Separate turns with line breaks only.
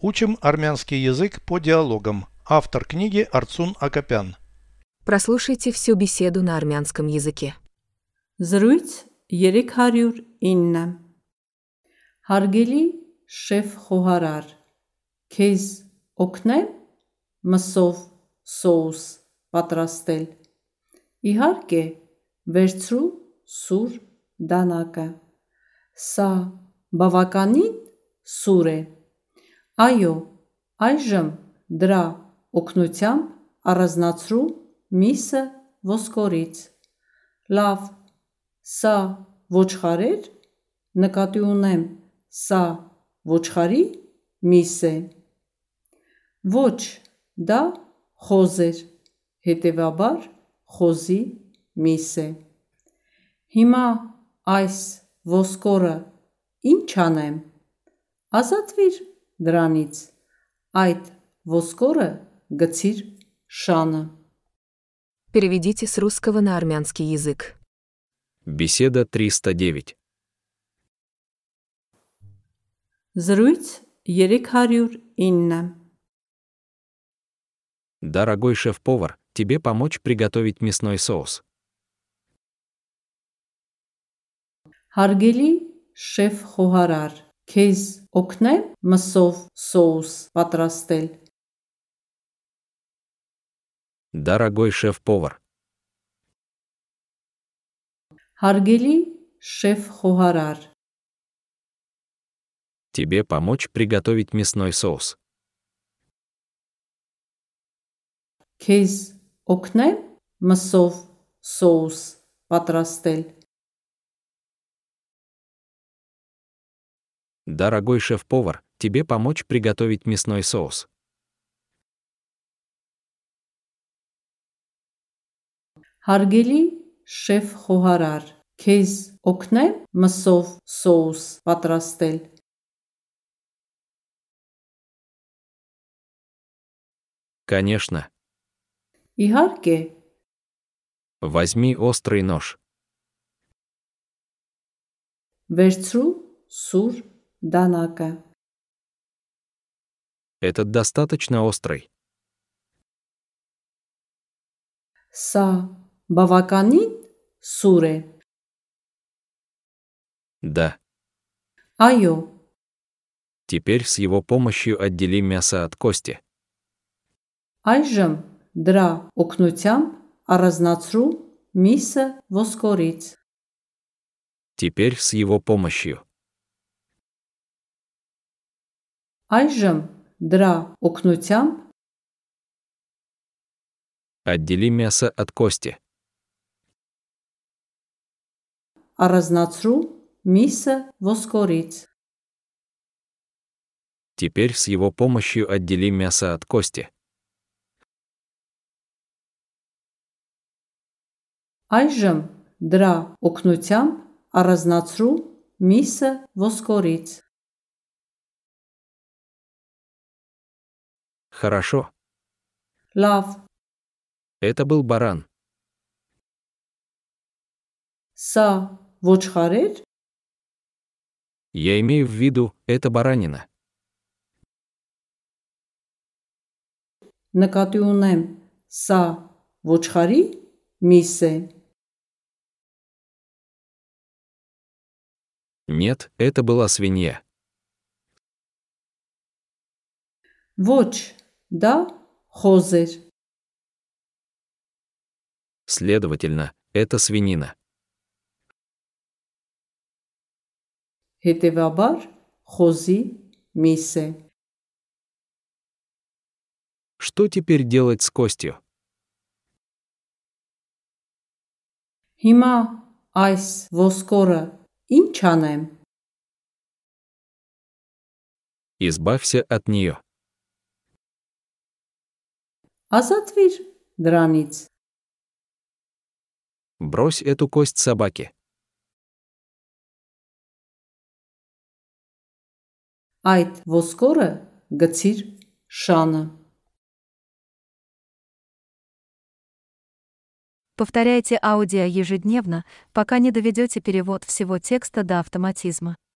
Учим армянский язык по диалогам. Автор книги Арцун Акопян.
Прослушайте всю беседу на армянском языке.
Զրույց 309 Հարգելի շեֆ խոհարար քեզ օգնեմ մսով սոուս պատրաստել Իհարկե վերցրու սուր դանակը Սա բավականին սուր է Այո այժմ դրա օգնությամբ առանձնացրու միսը ոսկորից Լավ Սա ոչխար էր նկատի ունեմ սա ոչխարի միս է Ոչ դա խոզ էր հետևաբար խոզի միս է Հիմա այս ոսկորը ինչ անեմ Ազատվիր դրանից Այդ ոսկորը գցիր շանը
Переведите с русского на армянский язык.
Беседа 309.
Զրույց 309
Дорогой шеф-повар, тебе помочь приготовить мясной соус.
Հարգելի շեֆ խոհարար քեզ օգնեմ մսով սոուս պատրաստել
Дорогой шеф-повар,
Հարգելի շեֆ խոհարար
тебе помочь приготовить мясной соус.
քեզ օգնեմ մսով սոուս պատրաստել
Дорогой шеф-повар, тебе помочь приготовить мясной соус.
Հարգելի շեֆ խոհարար քեզ օգնեմ մսով սոուս պատրաստել
Конечно.
Իհարկե
Возьми острый нож.
վերցրու սուր Данака.
Этот достаточно острый.
Са баваканин суре.
Да.
Айо.
Теперь с его помощью отдели мясо от кости.
Айжем дра окнутям аразнацру миса воскорить.
Теперь с его помощью.
Այժմ դրա օգնությամբ
Отдели мясо от кости.
առանձնացրու միսը ոսկորից
Теперь с его помощью отдели мясо от кости.
Այժմ դրա օգնությամբ առանձնացրու միսը ոսկորից
Хорошо.
Լավ
Это был баран.
Սա ոչխար էր
Я имею в виду, это баранина.
նկատի ունեմ սա ոչխարի միս է
Нет, это была свинья.
Ոչ դա խոզ էր
Следовательно, это свинина.
հետևաբար խոզի միս է
Что теперь делать с костью?
Հիմա այս ոսկորը ինչ անեմ
Избавься от нее.
ազատվիր դրանից
Брось эту кость собаке.
այդ ոսկորը գցիր շանը
Повторяйте аудио ежедневно, пока не доведете перевод всего текста до автоматизма.